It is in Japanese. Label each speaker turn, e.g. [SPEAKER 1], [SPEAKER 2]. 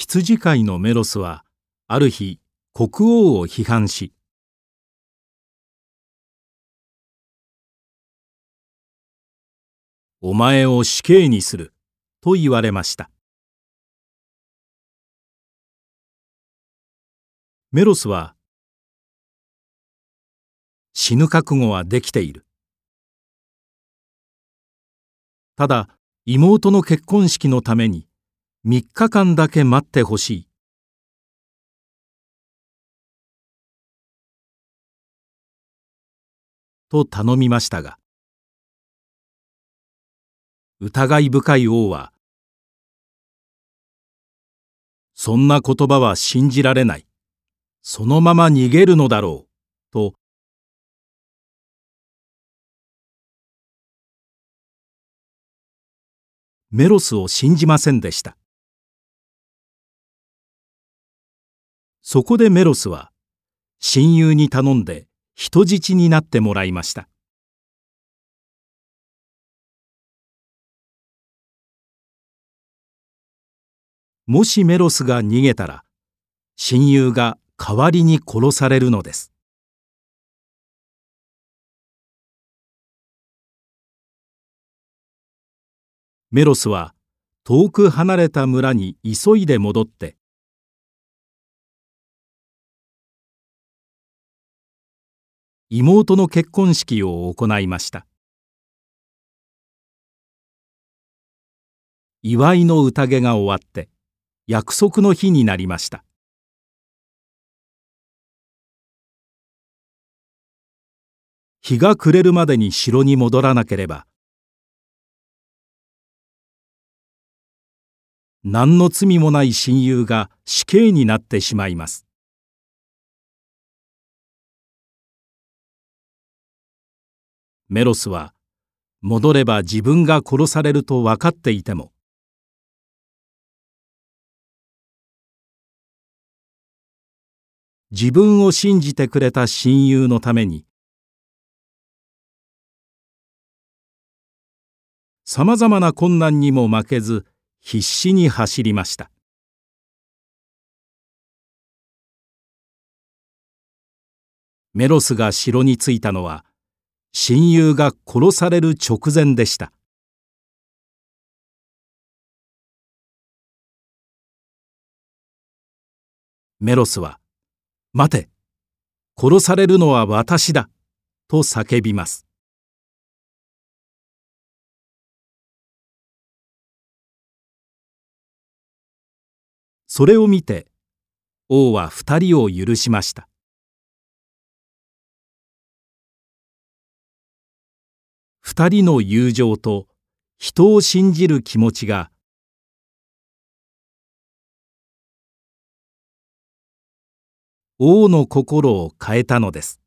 [SPEAKER 1] 羊飼いのメロスはある日国王を批判し「お前を死刑にする」と言われました。メロスは死ぬ覚悟はできている。ただ妹の結婚式のために3日間だけ待ってほしい。と頼みましたが。疑い深い王はそんな言葉は信じられない。そのまま逃げるのだろう。とメロスを信じませんでした。そこでメロスは親友に頼んで人質になってもらいました。もしメロスが逃げたら親友が代わりに殺されるのです。メロスは遠く離れた村に急いで戻って妹の結婚式を行いました。祝いの宴が終わって約束の日になりました。日が暮れるまでに城に戻らなければ何の罪もない親友が死刑になってしまいます。メロスは戻れば自分が殺されると分かっていても。自分を信じてくれた親友のために。さまざまな困難にも負けず必死に走りました。メロスが城に着いたのは親友が殺される直前でした。メロスは「待て殺されるのは私だ」と叫びます。それを見て王は二人を許しました。二人の友情と人を信じる気持ちが王の心を変えたのです。